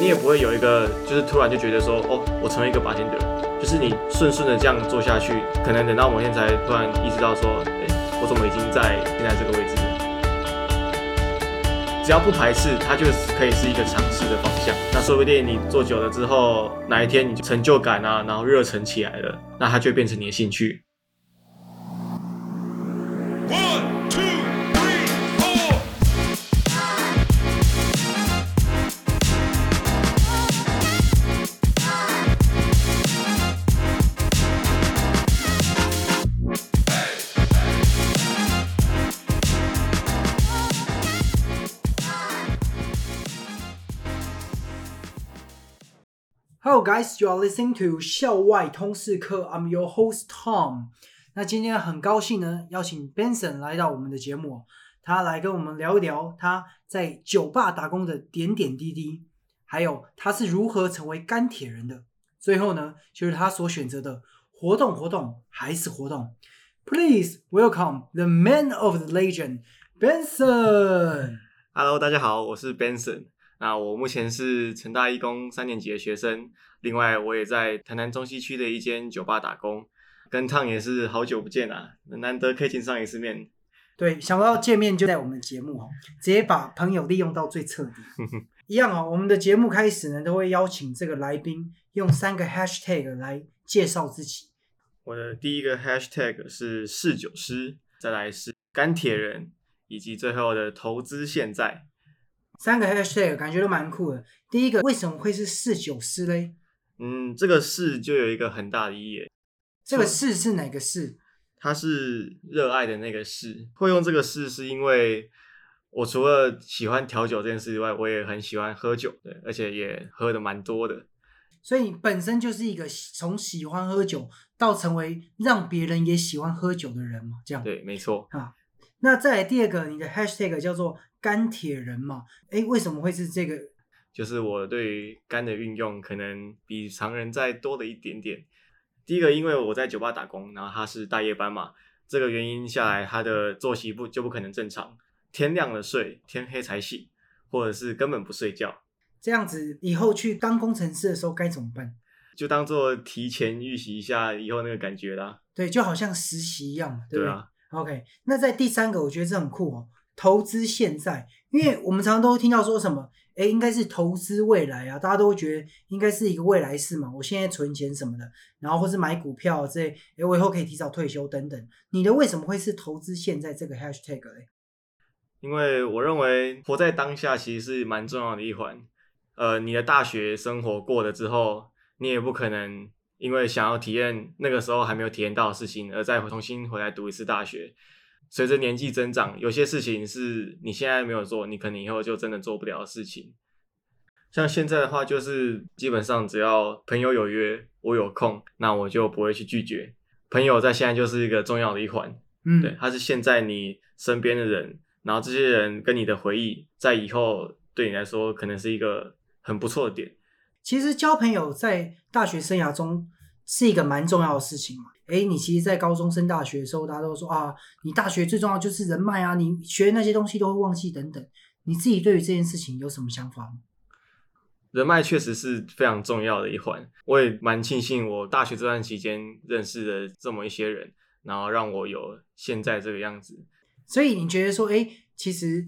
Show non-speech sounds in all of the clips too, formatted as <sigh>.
你也不会有一个就是突然就觉得说，哦，我成为一个拔尖的人就是你顺顺的这样做下去，可能等到某天才突然意识到说，哎，我怎么已经在现在这个位置？只要不排斥，它就是可以是一个尝试的方向。那说不定你做久了之后，哪一天你就成就感啊，然后热忱起来了，那它就变成你的兴趣。Hello guys, you are listening to 校外通识课。I'm your host Tom。那今天很高兴呢，邀请 Benson 来到我们的节目，他来跟我们聊一聊他在酒吧打工的点点滴滴，还有他是如何成为钢铁人的。最后呢，就是他所选择的活动，活动还是活动。Please welcome the man of the legend, Benson。Hello，大家好，我是 Benson。那我目前是成大一工三年级的学生，另外我也在台南中西区的一间酒吧打工，跟烫也是好久不见啊，难得可以见上一次面。对，想不到见面就在我们节目哦，直接把朋友利用到最彻底。<laughs> 一样哦，我们的节目开始呢，都会邀请这个来宾用三个 hashtag 来介绍自己。我的第一个 hashtag 是侍酒师，再来是干铁人，以及最后的投资现在。三个 hashtag 感觉都蛮酷的。第一个为什么会是侍酒师嘞？嗯，这个是就有一个很大的意义，这个是是哪个是？它是热爱的那个是。会用这个是是因为我除了喜欢调酒这件事以外，我也很喜欢喝酒，对，而且也喝的蛮多的。所以你本身就是一个从喜欢喝酒到成为让别人也喜欢喝酒的人嘛，这样。对，没错。啊，那再来第二个，你的 hashtag 叫做钢铁人嘛？诶，为什么会是这个？就是我对于肝的运用可能比常人再多了一点点。第一个，因为我在酒吧打工，然后他是大夜班嘛，这个原因下来，他的作息不就不可能正常，天亮了睡，天黑才醒，或者是根本不睡觉，这样子以后去当工程师的时候该怎么办？就当做提前预习一下以后那个感觉啦。对，就好像实习一样嘛，对不对，OK，那在第三个，我觉得这很酷哦，投资现在，因为我们常常都会听到说什么，哎，应该是投资未来啊，大家都会觉得应该是一个未来式嘛，我现在存钱什么的，然后或是买股票这类，哎，我以后可以提早退休等等。你的为什么会是投资现在这个 hashtag 嘞？因为我认为活在当下其实是蛮重要的一环。呃，你的大学生活过了之后，你也不可能因为想要体验那个时候还没有体验到的事情，而再重新回来读一次大学。随着年纪增长，有些事情是你现在没有做，你可能以后就真的做不了的事情。像现在的话，就是基本上只要朋友有约，我有空，那我就不会去拒绝。朋友在现在就是一个重要的一环。嗯，对，他是现在你身边的人，然后这些人跟你的回忆，在以后对你来说可能是一个很不错的点。其实交朋友在大学生涯中是一个蛮重要的事情嘛。诶，你其实，在高中升大学的时候，大家都说啊，你大学最重要就是人脉啊，你学那些东西都会忘记等等。你自己对于这件事情有什么想法吗？人脉确实是非常重要的一环，我也蛮庆幸我大学这段期间认识了这么一些人，然后让我有现在这个样子。所以你觉得说，哎，其实，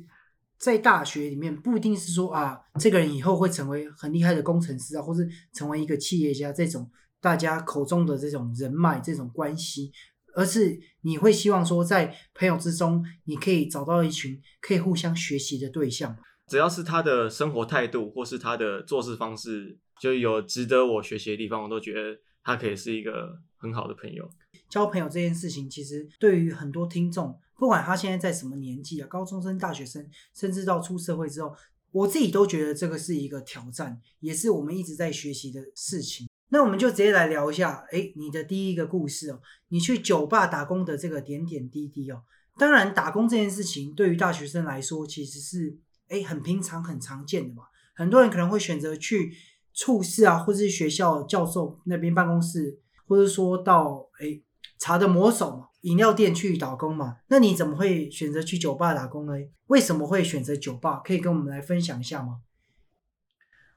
在大学里面不一定是说啊，这个人以后会成为很厉害的工程师啊，或是成为一个企业家这种大家口中的这种人脉这种关系，而是你会希望说，在朋友之中，你可以找到一群可以互相学习的对象。只要是他的生活态度或是他的做事方式，就有值得我学习的地方，我都觉得他可以是一个很好的朋友。交朋友这件事情，其实对于很多听众，不管他现在在什么年纪啊，高中生、大学生，甚至到出社会之后，我自己都觉得这个是一个挑战，也是我们一直在学习的事情。那我们就直接来聊一下，哎，你的第一个故事哦，你去酒吧打工的这个点点滴滴哦。当然，打工这件事情对于大学生来说，其实是哎很平常、很常见的嘛。很多人可能会选择去处室啊，或是学校教授那边办公室，或者说到哎茶的魔手嘛，饮料店去打工嘛。那你怎么会选择去酒吧打工呢？为什么会选择酒吧？可以跟我们来分享一下吗？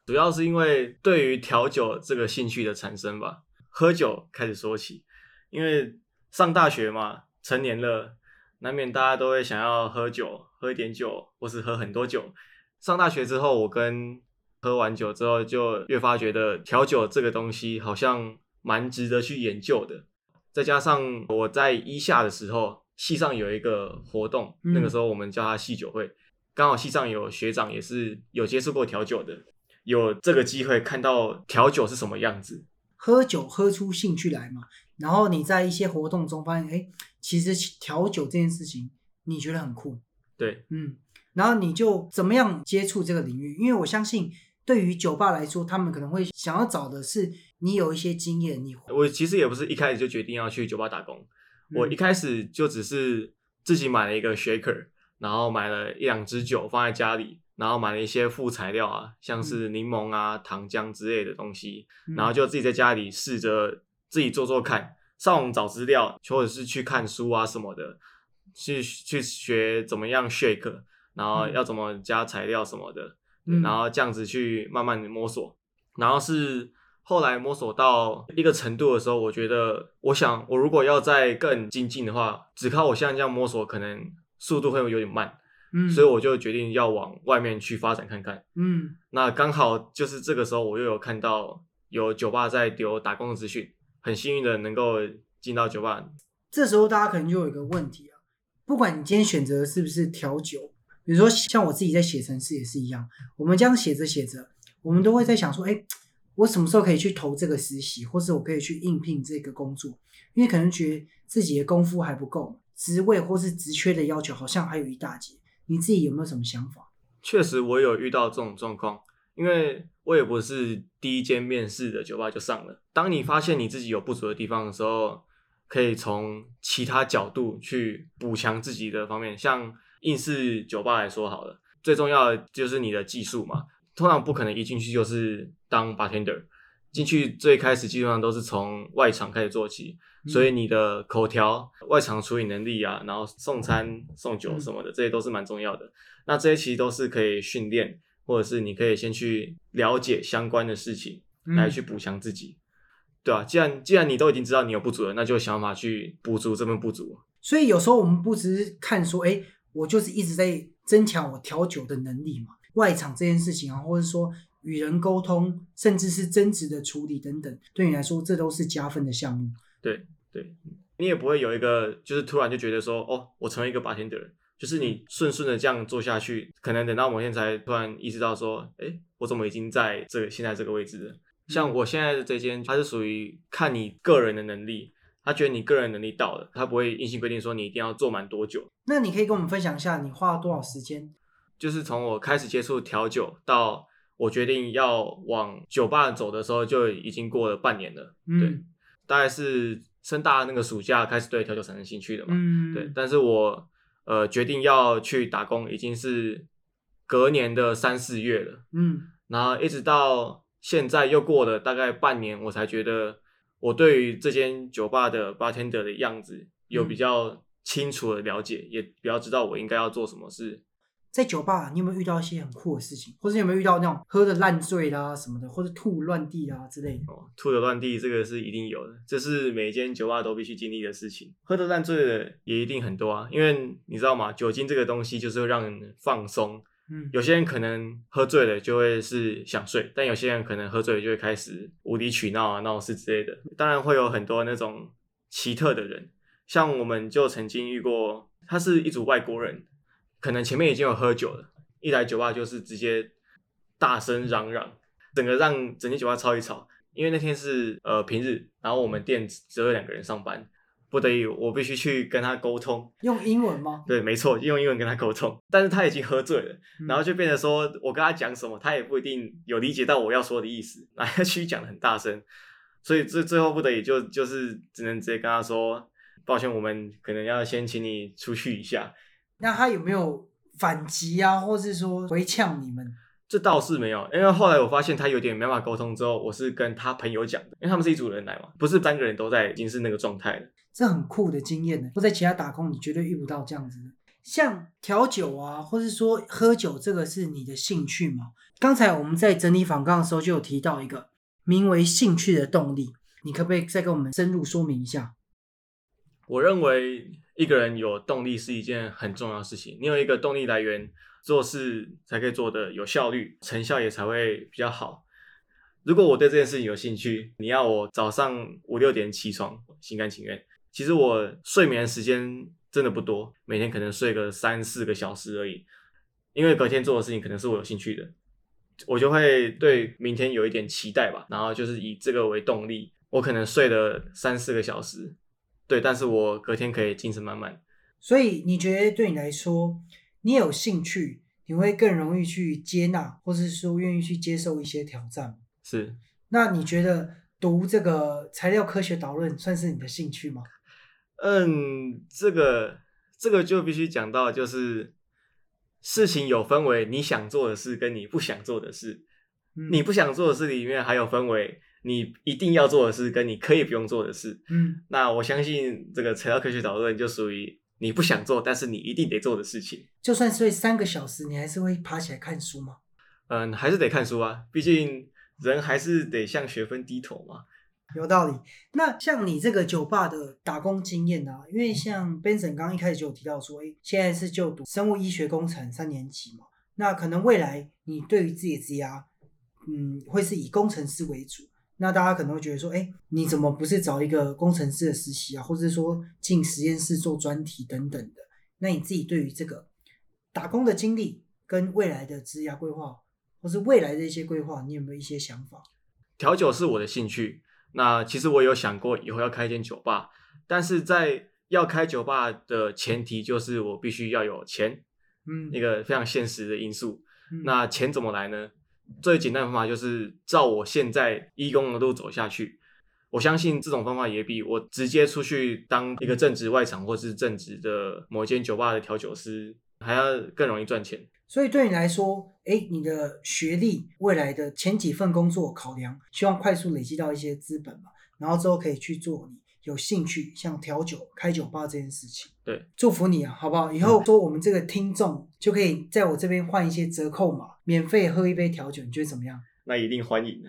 主要是因为对于调酒这个兴趣的产生吧，喝酒开始说起。因为上大学嘛，成年了，难免大家都会想要喝酒，喝一点酒，或是喝很多酒。上大学之后，我跟喝完酒之后，就越发觉得调酒这个东西好像蛮值得去研究的。再加上我在一下的时候，系上有一个活动，嗯那个时候我们叫它系酒会，刚好系上有学长也是有接触过调酒的，有这个机会看到调酒是什么样子。喝酒喝出兴趣来嘛，然后你在一些活动中发现，哎，其实调酒这件事情你觉得很酷，对，嗯，然后你就怎么样接触这个领域？因为我相信，对于酒吧来说，他们可能会想要找的是你有一些经验，你我其实也不是一开始就决定要去酒吧打工，我一开始就只是自己买了一个 shaker，然后买了一两支酒放在家里，然后买了一些副材料啊，像是柠檬啊、糖浆之类的东西，嗯然后就自己在家里试着自己做做看，上网找资料，或者是去看书啊什么的，去去学怎么样 shake，然后要怎么加材料什么的，嗯然后这样子去慢慢的摸索，然后是后来摸索到一个程度的时候，我觉得，我想我如果要再更精进的话，只靠我现在这样摸索，可能速度会有点慢，嗯，所以我就决定要往外面去发展看看。嗯那刚好就是这个时候，我又有看到有酒吧在丢打工的资讯，很幸运的能够进到酒吧。这时候大家可能就有一个问题啊，不管你今天选择的是不是调酒，比如说像我自己在写程式也是一样，我们这样写着写着，我们都会在想说，哎，我什么时候可以去投这个实习，或是我可以去应聘这个工作？因为可能觉得自己的功夫还不够，职位或是职缺的要求好像还有一大截。你自己有没有什么想法？确实，我有遇到这种状况，因为我也不是第一间面试的酒吧就上了。当你发现你自己有不足的地方的时候，可以从其他角度去补强自己的方面。像应试酒吧来说好了，最重要的就是你的技术嘛。通常不可能一进去就是当 bartender，进去最开始基本上都是从外场开始做起，所以你的口条、外场处理能力啊，然后送餐、送酒什么的，这些都是蛮重要的。那这些其实都是可以训练，或者是你可以先去了解相关的事情，嗯来去补强自己，对啊，既然既然你都已经知道你有不足了，那就想办法去补足这份不足。所以有时候我们不只是看说，哎，我就是一直在增强我调酒的能力嘛，外场这件事情啊，或者说与人沟通，甚至是争执的处理等等，对你来说这都是加分的项目。对对，你也不会有一个就是突然就觉得说，哦，我成为一个 bartender，就是你顺顺的这样做下去，可能等到某天才突然意识到说，哎，我怎么已经在这个现在这个位置了？像我现在的这间，它是属于看你个人的能力，他觉得你个人能力到了，他不会硬性规定说你一定要做满多久。那你可以跟我们分享一下，你花了多少时间？就是从我开始接触调酒到我决定要往酒吧走的时候，就已经过了半年了。对，嗯大概是升大那个暑假开始对调酒产生兴趣的嘛。嗯，对，但是我呃决定要去打工，已经是隔年的三四月了，嗯然后一直到现在又过了大概半年，我才觉得我对于这间酒吧的 bartender 的样子有比较清楚的了解，也比较知道我应该要做什么事。在酒吧，你有没有遇到一些很酷的事情，或者有没有遇到那种喝的烂醉啦什么的，或者吐乱地啊之类的？哦，吐的乱地这个是一定有的，这是每间酒吧都必须经历的事情。喝的烂醉的也一定很多啊，因为你知道吗？酒精这个东西就是会让人放松。嗯有些人可能喝醉了就会是想睡，但有些人可能喝醉了就会开始无理取闹啊、闹事之类的。当然会有很多那种奇特的人，像我们就曾经遇过，他是一组外国人，可能前面已经有喝酒了，一来酒吧就是直接大声嚷嚷，整个让整间酒吧吵一吵。因为那天是呃平日，然后我们店只有两个人上班，不得已我必须去跟他沟通。用英文吗？对，没错，用英文跟他沟通，但是他已经喝醉了，嗯然后就变成说我跟他讲什么，他也不一定有理解到我要说的意思，然后去讲的很大声，所以最最后不得已就就是只能直接跟他说，抱歉，我们可能要先请你出去一下。那他有没有反击啊，或是说回呛你们？这倒是没有，因为后来我发现他有点没办法沟通之后，我是跟他朋友讲的，因为他们是一组人来嘛，不是三个人都在，已经是那个状态了。这很酷的经验呢。不在其他打工，你绝对遇不到这样子的。像调酒啊，或是说喝酒，这个是你的兴趣吗？刚才我们在整理访纲的时候就有提到一个名为兴趣的动力，你可不可以再跟我们深入说明一下？我认为一个人有动力是一件很重要的事情。你有一个动力来源，做事才可以做得有效率，成效也才会比较好。如果我对这件事情有兴趣，你要我早上五六点起床，心甘情愿。其实我睡眠时间真的不多，每天可能睡个三四个小时而已。因为隔天做的事情可能是我有兴趣的，我就会对明天有一点期待吧。然后就是以这个为动力，我可能睡了三四个小时，对，但是我隔天可以精神满满。所以你觉得对你来说，你有兴趣，你会更容易去接纳，或是说愿意去接受一些挑战？是，那你觉得读这个材料科学导论算是你的兴趣吗？嗯，这个这个就必须讲到，就是事情有分为你想做的事跟你不想做的事。嗯你不想做的事里面还有分为你一定要做的事跟你可以不用做的事。嗯，那我相信这个材料科学导论就属于你不想做，但是你一定得做的事情。就算睡三个小时，你还是会爬起来看书吗？嗯，还是得看书啊，毕竟人还是得向学分低头嘛。有道理。那像你这个酒吧的打工经验啊，因为像 Benson 刚刚一开始就有提到说，诶，现在是就读生物医学工程三年级嘛，那可能未来你对于自己的职涯，嗯，会是以工程师为主。那大家可能会觉得说，哎，你怎么不是找一个工程师的实习啊，或者说进实验室做专题等等的？那你自己对于这个打工的经历跟未来的职业规划，或是未来的一些规划，你有没有一些想法？调酒是我的兴趣，那其实我有想过以后要开一间酒吧，但是在要开酒吧的前提就是我必须要有钱，嗯，一个非常现实的因素。嗯那钱怎么来呢？最简单的方法就是照我现在义工的路走下去。我相信这种方法也比我直接出去当一个正职外场或是正职的某一间酒吧的调酒师还要更容易赚钱。所以对你来说，哎，你的学历、未来的前几份工作考量，希望快速累积到一些资本嘛，然后之后可以去做你有兴趣，像调酒、开酒吧这件事情。对，祝福你啊，好不好？以后说我们这个听众就可以在我这边换一些折扣码，免费喝一杯调酒，你觉得怎么样？那一定欢迎。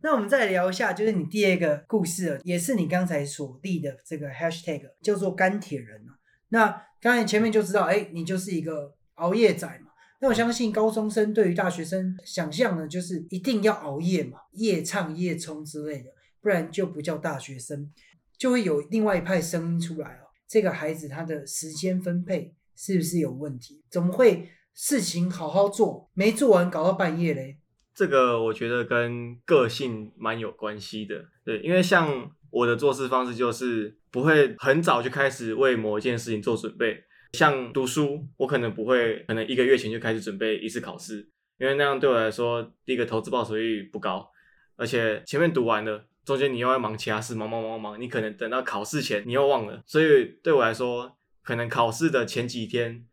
那我们再来聊一下，就是你第二个故事了，也是你刚才所立的这个 hashtag，叫做钢铁人啊。那刚才前面就知道，哎，你就是一个熬夜仔嘛。那我相信高中生对于大学生想象呢，就是一定要熬夜嘛，夜唱夜冲之类的，不然就不叫大学生，就会有另外一派声音出来哦。这个孩子他的时间分配是不是有问题？怎么会事情好好做，没做完搞到半夜嘞？这个我觉得跟个性蛮有关系的，对，因为像我的做事方式就是不会很早就开始为某一件事情做准备，像读书，我可能不会，可能一个月前就开始准备一次考试，因为那样对我来说，第一个投资报酬率不高，而且前面读完了，中间你又要忙其他事，忙忙忙忙，你可能等到考试前你又忘了，所以对我来说，可能考试的前几天，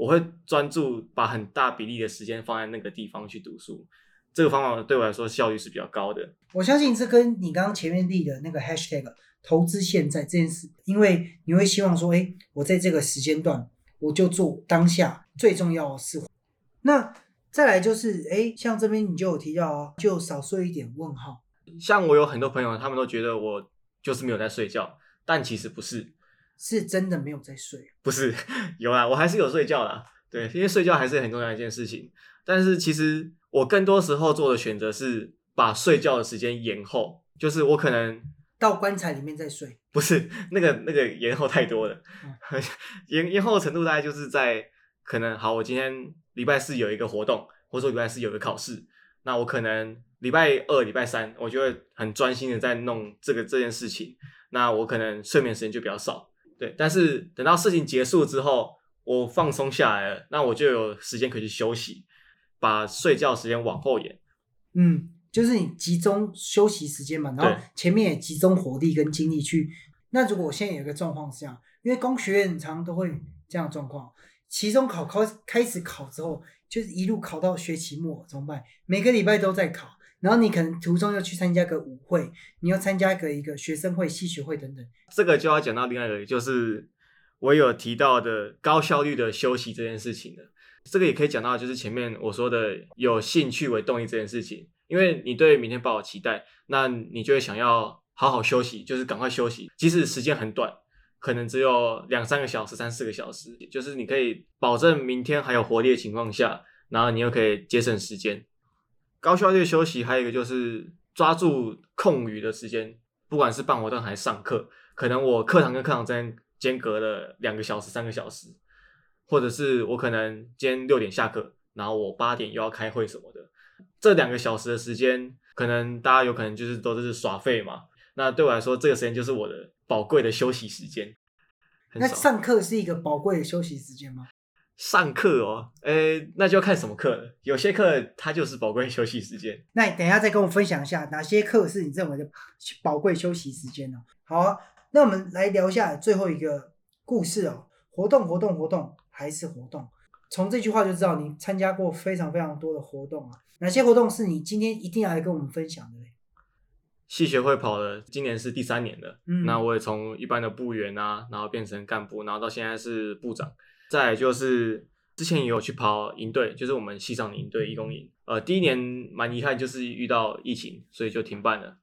我会专注把很大比例的时间放在那个地方去读书。这个方法对我来说效率是比较高的。我相信这跟你刚刚前面立的那个 hashtag 投资现在这件事，因为你会希望说，哎，我在这个时间段我就做当下最重要的事。那再来就是，哎，像这边你就有提到啊，就少说一点问号。像我有很多朋友，他们都觉得我就是没有在睡觉，但其实不是，是真的没有在睡，<laughs> 不是 <laughs> 有啦，我还是有睡觉啦。对，因为睡觉还是很重要一件事情。但是其实我更多时候做的选择是把睡觉的时间延后，就是我可能到棺材里面再睡。不是那个那个延后太多了，<laughs> 延延后的程度大概就是在可能好，我今天礼拜四有一个活动，或者说礼拜四有个考试，那我可能礼拜二、礼拜三，我就会很专心的在弄这个这件事情，那我可能睡眠时间就比较少，对。但是等到事情结束之后，我放松下来了，那我就有时间可以去休息，把睡觉时间往后延。嗯，就是你集中休息时间嘛，然后前面也集中火力跟精力去。那如果我现在有一个状况是这样，因为工学院常常都会这样状况，期中考考开始考之后，就是一路考到学期末怎么办？每个礼拜都在考，然后你可能途中又去参加个舞会，你要参加个一个学生会、戏学会等等。这个就要讲到另外一个，就是我有提到的高效率的休息这件事情的。这个也可以讲到，就是前面我说的有兴趣为动力这件事情，因为你对明天抱有期待，那你就会想要好好休息，就是赶快休息，即使时间很短，可能只有两三个小时、三四个小时，就是你可以保证明天还有活力的情况下，然后你又可以节省时间。高效率休息还有一个就是抓住空余的时间，不管是办活动还是上课，可能我课堂跟课堂之间间隔了两个小时、三个小时。或者是我可能今天六点下课，然后我八点又要开会什么的，这两个小时的时间，可能大家有可能就是都是耍废嘛。那对我来说，这个时间就是我的宝贵的休息时间。那上课是一个宝贵的休息时间吗？上课哦，诶，那就要看什么课了。有些课它就是宝贵休息时间。那你等一下再跟我分享一下哪些课是你认为的宝贵休息时间呢、好啊，那我们来聊一下最后一个故事哦，活动活动活动还是活动。从这句话就知道你参加过非常非常多的活动啊，哪些活动是你今天一定要来跟我们分享的嘞？系学会跑了，今年是第三年了。嗯那我也从一般的部员啊，然后变成干部，然后到现在是部长。再来就是之前也有去跑营队，就是我们西上的营队义工营。呃，第一年蛮遗憾，就是遇到疫情，所以就停办了。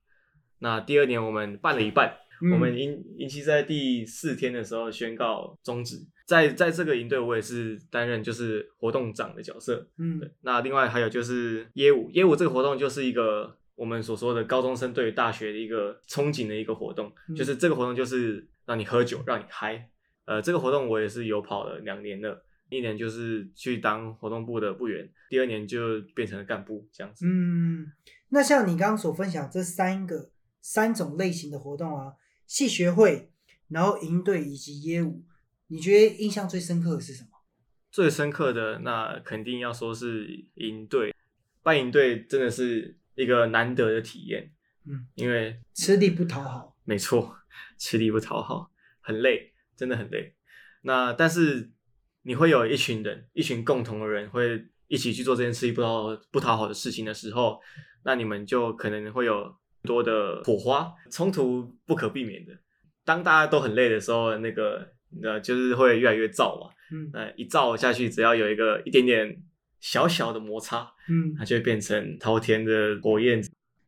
那第二年我们办了一半，嗯我们营营期在第四天的时候宣告终止。在在这个营队，我也是担任就是活动长的角色。嗯对，那另外还有就是耶舞，耶舞这个活动就是一个我们所说的高中生对于大学的一个憧憬的一个活动，嗯就是这个活动就是让你喝酒，让你嗨。呃，这个活动我也是有跑了两年了，一年就是去当活动部的部员，第二年就变成了干部这样子。嗯，那像你刚刚所分享这三个三种类型的活动啊，系学会，然后营队以及业务，你觉得印象最深刻的是什么？最深刻的那肯定要说是营队，办营队真的是一个难得的体验。嗯，因为吃力不讨好。没错，吃力不讨好，很累，真的很累。那但是你会有一群人，一群共同的人会一起去做这件吃力不讨不讨好的事情的时候，那你们就可能会有多的火花，冲突不可避免的。当大家都很累的时候，那个呃就是会越来越燥嘛。嗯那一燥下去，只要有一个一点点小小的摩擦，嗯，它就会变成滔天的火焰。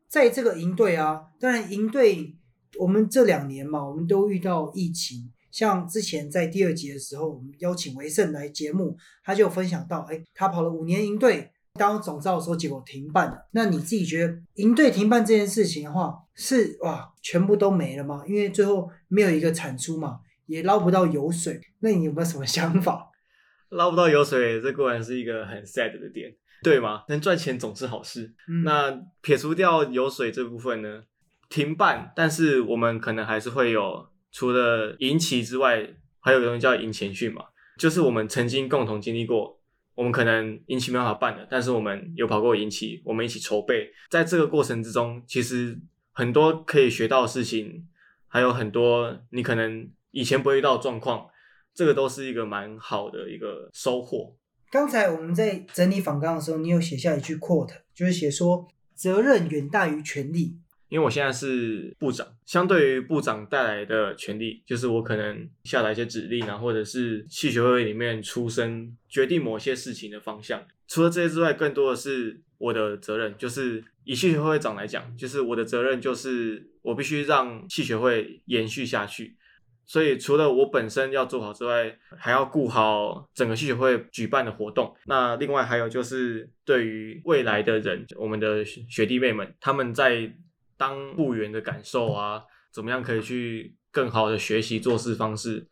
在这个营队啊，当然营队我们这两年嘛，我们都遇到疫情。像之前在第二集的时候，我们邀请维盛来节目，他就分享到，哎，他跑了五年营队，当总召的时候，结果停办了。那你自己觉得营队停办这件事情的话，是哇，全部都没了吗？因为最后没有一个产出嘛，也捞不到油水。那你有没有什么想法？<laughs> 捞不到油水，这固然是一个很 sad 的点，对吗？能赚钱总是好事。嗯，那撇除掉油水这部分呢，停办，但是我们可能还是会有，除了引起之外，还有一个东西叫引前训嘛，就是我们曾经共同经历过，我们可能营期没办法办了，但是我们有跑过引起，我们一起筹备，在这个过程之中，其实很多可以学到的事情，还有很多你可能以前不会遇到的状况，这个都是一个蛮好的一个收获。刚才我们在整理访纲的时候，你有写下一句 quote，就是写说责任远大于权利。因为我现在是部长，相对于部长带来的权利，就是我可能下达一些指令啊，或者是系学会里面出声决定某些事情的方向。除了这些之外，更多的是我的责任，就是以系学会长来讲，就是我的责任就是我必须让系学会延续下去。所以除了我本身要做好之外，还要顾好整个系学会举办的活动。那另外还有就是对于未来的人，我们的学弟妹们，他们在当部员的感受啊，怎么样可以去更好的学习做事方式，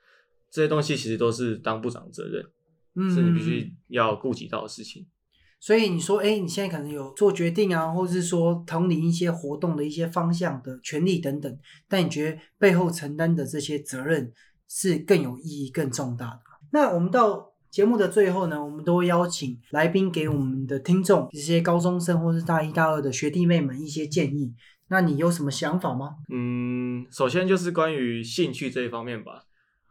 这些东西其实都是当部长的责任，嗯是你必须要顾及到的事情。所以你说，哎，你现在可能有做决定啊，或者是说统领一些活动的一些方向的权利等等，但你觉得背后承担的这些责任是更有意义、更重大的吗？那我们到节目的最后呢，我们都会邀请来宾给我们的听众，这些高中生或是大一、大二的学弟妹们一些建议。那你有什么想法吗？嗯，首先就是关于兴趣这一方面吧，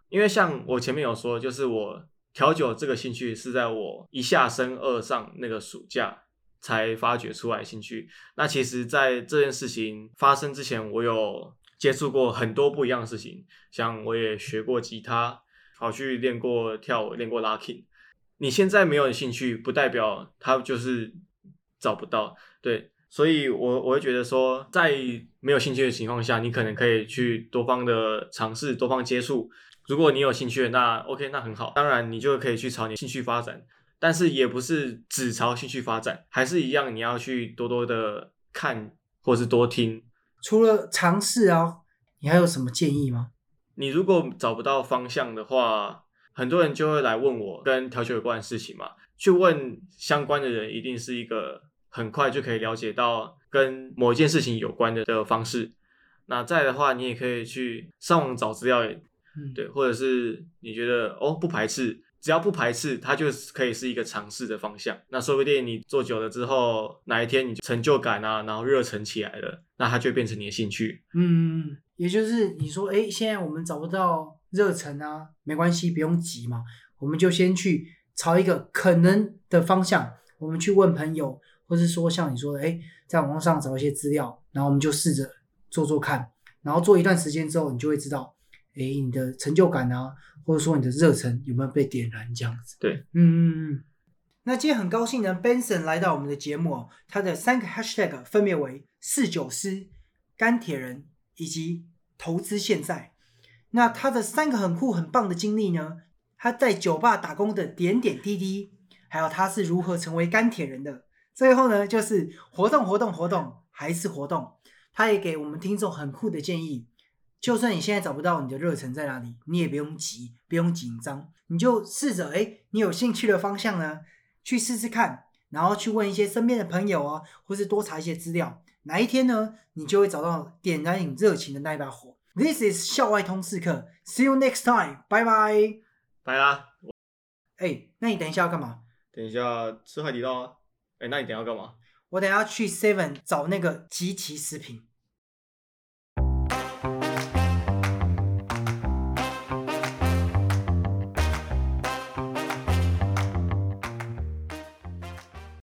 因为像我前面有说，就是我调酒这个兴趣是在我一下升二上那个暑假才发掘出来兴趣。那其实，在这件事情发生之前，我有接触过很多不一样的事情，像我也学过吉他，跑去练过跳舞，练过 locking。你现在没有兴趣，不代表他就是找不到。对，所以我我会觉得说，在没有兴趣的情况下，你可能可以去多方的尝试，多方接触。如果你有兴趣，那 OK，那很好。当然，你就可以去朝你兴趣发展，但是也不是只朝兴趣发展，还是一样，你要去多多的看，或是多听。除了尝试啊，你还有什么建议吗？你如果找不到方向的话，很多人就会来问我跟调酒有关的事情嘛。去问相关的人，一定是一个很快就可以了解到跟某一件事情有关的的方式。那再的话，你也可以去上网找资料，嗯，对，或者是你觉得哦不排斥，只要不排斥，它就可以是一个尝试的方向。那说不定你做久了之后，哪一天你成就感啊，然后热忱起来了，那它就变成你的兴趣。嗯，也就是你说，哎，现在我们找不到热忱啊，没关系，不用急嘛，我们就先去朝一个可能的方向，我们去问朋友，或是说像你说的，哎，在网络上找一些资料，然后我们就试着做做看，然后做一段时间之后，你就会知道，哎，你的成就感啊，或者说你的热忱有没有被点燃这样子。对，嗯嗯嗯。那今天很高兴呢，Benson 来到我们的节目哦，他的三个 hashtag 分别为四九师、钢铁人以及投资现在。那他的三个很酷很棒的经历呢，他在酒吧打工的点点滴滴，还有他是如何成为钢铁人的。最后呢，就是活动活动活动还是活动。他也给我们听众很酷的建议，就算你现在找不到你的热忱在哪里，你也不用急，不用紧张，你就试着哎，你有兴趣的方向呢，去试试看，然后去问一些身边的朋友啊，或是多查一些资料，哪一天呢，你就会找到点燃你热情的那一把火。This is 校外通识课，See you next time，拜拜。拜啦，哎，那你等一下要干嘛？等一下吃海底捞啊。哎，那你等下要干嘛？我等下去 Seven 找那个集齐食品。